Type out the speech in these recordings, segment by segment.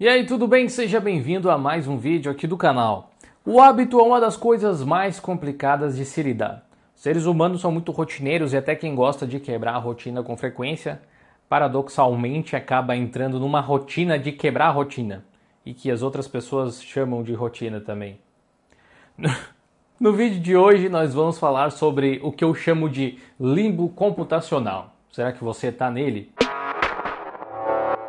E aí, tudo bem? Seja bem-vindo a mais um vídeo aqui do canal. O hábito é uma das coisas mais complicadas de se lidar. Seres humanos são muito rotineiros e até quem gosta de quebrar a rotina com frequência, paradoxalmente acaba entrando numa rotina de quebrar a rotina, e que as outras pessoas chamam de rotina também. No vídeo de hoje nós vamos falar sobre o que eu chamo de limbo computacional. Será que você está nele?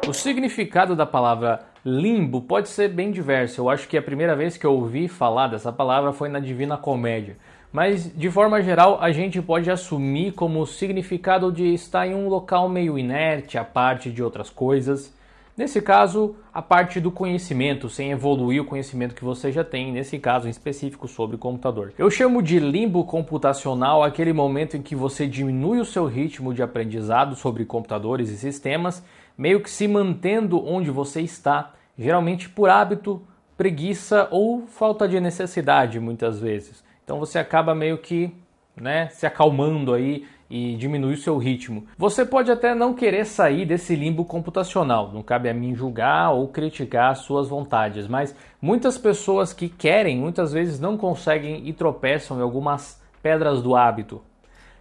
O significado da palavra limbo pode ser bem diverso. Eu acho que a primeira vez que eu ouvi falar dessa palavra foi na Divina Comédia. Mas, de forma geral, a gente pode assumir como significado de estar em um local meio inerte, a parte de outras coisas. Nesse caso, a parte do conhecimento, sem evoluir o conhecimento que você já tem, nesse caso em específico sobre computador. Eu chamo de limbo computacional aquele momento em que você diminui o seu ritmo de aprendizado sobre computadores e sistemas meio que se mantendo onde você está, geralmente por hábito, preguiça ou falta de necessidade, muitas vezes. Então você acaba meio que né, se acalmando aí e diminui o seu ritmo. Você pode até não querer sair desse limbo computacional, não cabe a mim julgar ou criticar as suas vontades, mas muitas pessoas que querem muitas vezes não conseguem e tropeçam em algumas pedras do hábito.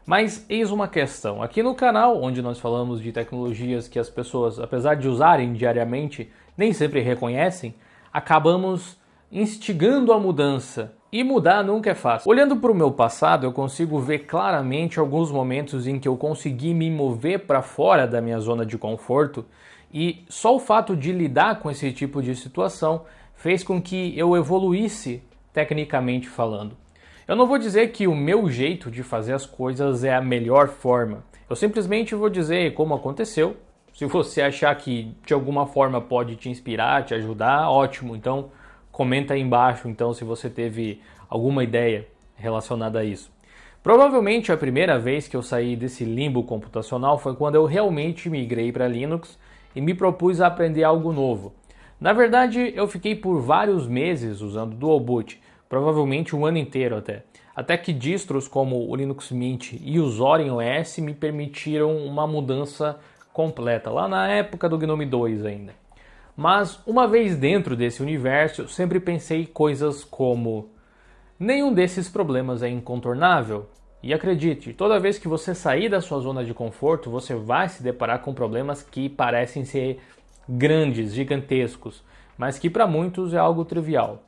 Mas eis uma questão: aqui no canal, onde nós falamos de tecnologias que as pessoas, apesar de usarem diariamente, nem sempre reconhecem, acabamos instigando a mudança. E mudar nunca é fácil. Olhando para o meu passado, eu consigo ver claramente alguns momentos em que eu consegui me mover para fora da minha zona de conforto, e só o fato de lidar com esse tipo de situação fez com que eu evoluísse tecnicamente falando. Eu não vou dizer que o meu jeito de fazer as coisas é a melhor forma. Eu simplesmente vou dizer como aconteceu. Se você achar que de alguma forma pode te inspirar, te ajudar, ótimo. Então comenta aí embaixo então se você teve alguma ideia relacionada a isso. Provavelmente a primeira vez que eu saí desse limbo computacional foi quando eu realmente migrei para Linux e me propus a aprender algo novo. Na verdade, eu fiquei por vários meses usando Dual Boot, provavelmente um ano inteiro até. Até que distros como o Linux Mint e o Zorin OS me permitiram uma mudança completa, lá na época do GNOME 2 ainda. Mas uma vez dentro desse universo, eu sempre pensei coisas como: nenhum desses problemas é incontornável. E acredite, toda vez que você sair da sua zona de conforto, você vai se deparar com problemas que parecem ser grandes, gigantescos, mas que para muitos é algo trivial.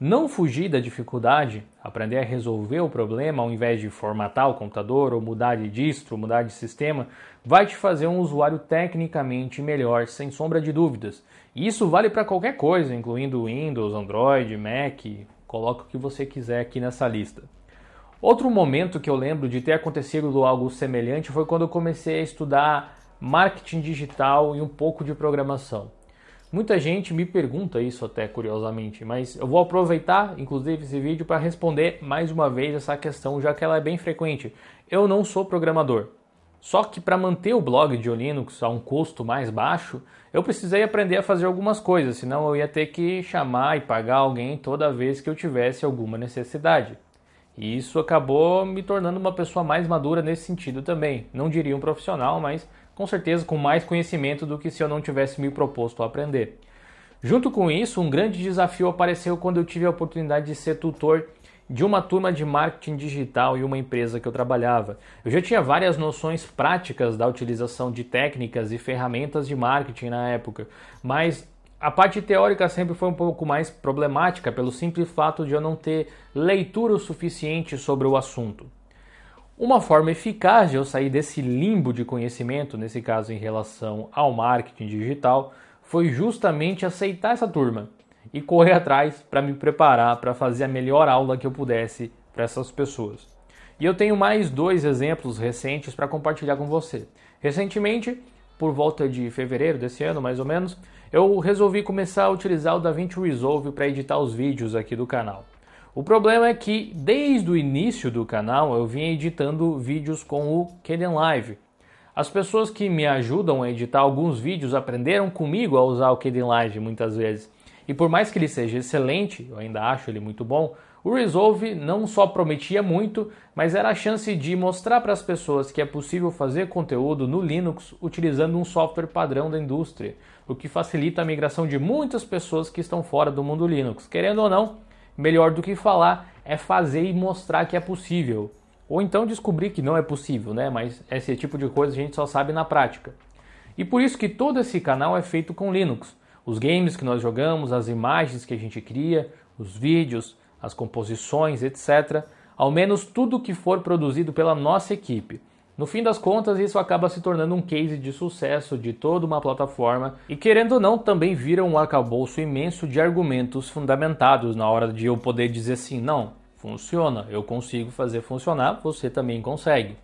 Não fugir da dificuldade, aprender a resolver o problema ao invés de formatar o computador ou mudar de distro, mudar de sistema, vai te fazer um usuário tecnicamente melhor, sem sombra de dúvidas. E isso vale para qualquer coisa, incluindo Windows, Android, Mac, coloca o que você quiser aqui nessa lista. Outro momento que eu lembro de ter acontecido algo semelhante foi quando eu comecei a estudar marketing digital e um pouco de programação. Muita gente me pergunta isso até curiosamente, mas eu vou aproveitar inclusive esse vídeo para responder mais uma vez essa questão, já que ela é bem frequente. Eu não sou programador. Só que para manter o blog de Linux a um custo mais baixo, eu precisei aprender a fazer algumas coisas, senão eu ia ter que chamar e pagar alguém toda vez que eu tivesse alguma necessidade. E isso acabou me tornando uma pessoa mais madura nesse sentido também. Não diria um profissional, mas com certeza com mais conhecimento do que se eu não tivesse me proposto a aprender. Junto com isso, um grande desafio apareceu quando eu tive a oportunidade de ser tutor de uma turma de marketing digital e uma empresa que eu trabalhava. Eu já tinha várias noções práticas da utilização de técnicas e ferramentas de marketing na época, mas a parte teórica sempre foi um pouco mais problemática pelo simples fato de eu não ter leitura o suficiente sobre o assunto. Uma forma eficaz de eu sair desse limbo de conhecimento, nesse caso em relação ao marketing digital, foi justamente aceitar essa turma e correr atrás para me preparar para fazer a melhor aula que eu pudesse para essas pessoas. E eu tenho mais dois exemplos recentes para compartilhar com você. Recentemente, por volta de fevereiro desse ano, mais ou menos, eu resolvi começar a utilizar o DaVinci Resolve para editar os vídeos aqui do canal. O problema é que desde o início do canal eu vim editando vídeos com o Kdenlive. As pessoas que me ajudam a editar alguns vídeos aprenderam comigo a usar o Kdenlive muitas vezes. E por mais que ele seja excelente, eu ainda acho ele muito bom, o Resolve não só prometia muito, mas era a chance de mostrar para as pessoas que é possível fazer conteúdo no Linux utilizando um software padrão da indústria, o que facilita a migração de muitas pessoas que estão fora do mundo Linux. Querendo ou não, melhor do que falar é fazer e mostrar que é possível. Ou então descobrir que não é possível, né? Mas esse tipo de coisa a gente só sabe na prática. E por isso que todo esse canal é feito com Linux. Os games que nós jogamos, as imagens que a gente cria, os vídeos, as composições, etc. Ao menos tudo que for produzido pela nossa equipe. No fim das contas, isso acaba se tornando um case de sucesso de toda uma plataforma e, querendo ou não, também vira um arcabouço imenso de argumentos fundamentados na hora de eu poder dizer assim: não, funciona, eu consigo fazer funcionar, você também consegue.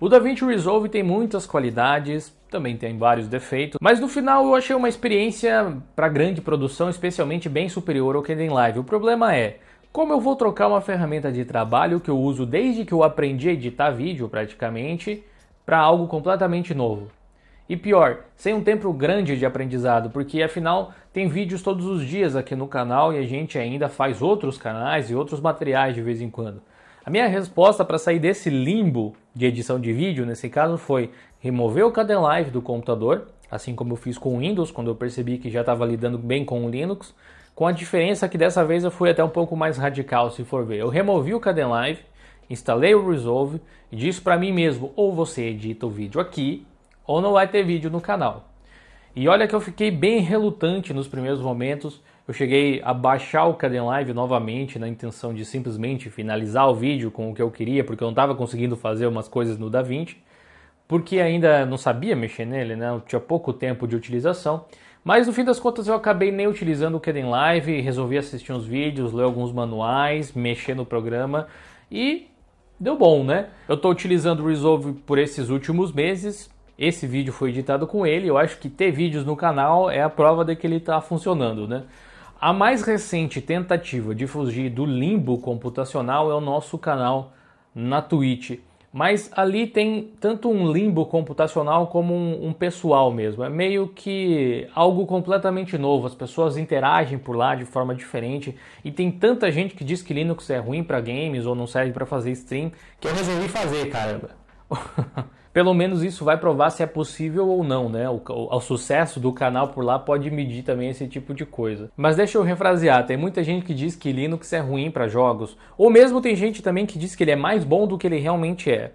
O DaVinci Resolve tem muitas qualidades, também tem vários defeitos, mas no final eu achei uma experiência para grande produção, especialmente bem superior ao Kdenlive. O problema é, como eu vou trocar uma ferramenta de trabalho que eu uso desde que eu aprendi a editar vídeo praticamente para algo completamente novo? E pior, sem um tempo grande de aprendizado, porque afinal tem vídeos todos os dias aqui no canal e a gente ainda faz outros canais e outros materiais de vez em quando. A minha resposta para sair desse limbo de edição de vídeo, nesse caso, foi remover o Kdenlive do computador, assim como eu fiz com o Windows, quando eu percebi que já estava lidando bem com o Linux, com a diferença que dessa vez eu fui até um pouco mais radical, se for ver. Eu removi o Kdenlive, instalei o Resolve e disse para mim mesmo, ou você edita o vídeo aqui, ou não vai ter vídeo no canal. E olha que eu fiquei bem relutante nos primeiros momentos. Eu cheguei a baixar o Kdenlive novamente na intenção de simplesmente finalizar o vídeo com o que eu queria, porque eu não estava conseguindo fazer umas coisas no DaVinci, porque ainda não sabia mexer nele, né? Eu tinha pouco tempo de utilização. Mas no fim das contas eu acabei nem utilizando o Kdenlive, resolvi assistir uns vídeos, ler alguns manuais, mexer no programa e deu bom, né? Eu estou utilizando o Resolve por esses últimos meses. Esse vídeo foi editado com ele. Eu acho que ter vídeos no canal é a prova de que ele está funcionando, né? A mais recente tentativa de fugir do limbo computacional é o nosso canal na Twitch. Mas ali tem tanto um limbo computacional como um, um, pessoal mesmo. É meio que algo completamente novo. As pessoas interagem por lá de forma diferente. E tem tanta gente que diz que Linux é ruim para games ou não serve para fazer stream que eu resolvi fazer, cara. pelo menos isso vai provar se é possível ou não, né? O, o, o, sucesso do canal por lá pode medir também esse tipo de coisa. Mas deixa eu refrasear, tem muita gente que diz que Linux é ruim para jogos, ou mesmo tem gente também que diz que ele é mais bom do que ele realmente é.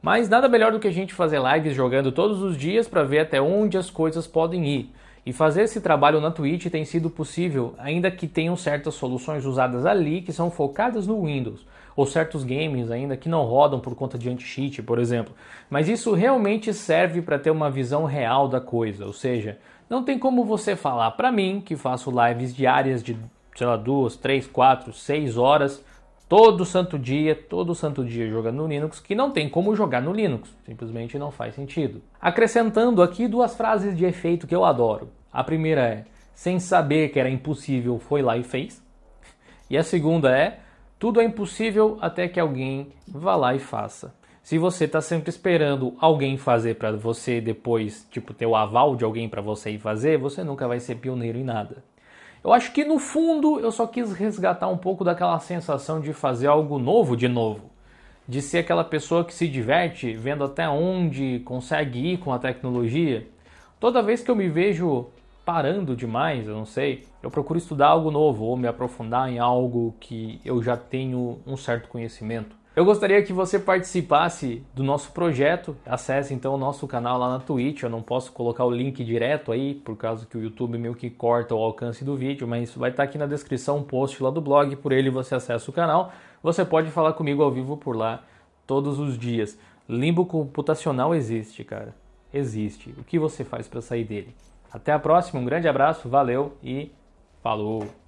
Mas nada melhor do que a gente fazer lives jogando todos os dias para ver até onde as coisas podem ir. E fazer esse trabalho na Twitch tem sido possível, ainda que tenham certas soluções usadas ali que são focadas no Windows ou certos games ainda que não rodam por conta de anti-cheat, por exemplo. Mas isso realmente serve para ter uma visão real da coisa, ou seja, não tem como você falar para mim que faço lives diárias de, sei lá, duas, três, quatro, seis horas todo santo dia, todo santo dia jogando no Linux, que não tem como jogar no Linux, simplesmente não faz sentido. Acrescentando aqui duas frases de efeito que eu adoro. A primeira é: sem saber que era impossível, foi lá e fez. E a segunda é: tudo é impossível até que alguém vá lá e faça. Se você está sempre esperando alguém fazer para você depois, tipo, ter o aval de alguém para você ir fazer, você nunca vai ser pioneiro em nada. Eu acho que no fundo eu só quis resgatar um pouco daquela sensação de fazer algo novo de novo. De ser aquela pessoa que se diverte vendo até onde consegue ir com a tecnologia. Toda vez que eu me vejo parando demais, eu não sei, eu procuro estudar algo novo ou me aprofundar em algo que eu já tenho um certo conhecimento. Eu gostaria que você participasse do nosso projeto. Acesse então o nosso canal lá na Twitch. Eu não posso colocar o link direto aí, por causa que o YouTube meio que corta o alcance do vídeo, mas vai estar aqui na descrição um post lá do blog. Por ele você acessa o canal. Você pode falar comigo ao vivo por lá todos os dias. Limbo computacional existe, cara. Existe. O que você faz para sair dele? Até a próxima, um grande abraço, valeu e falou!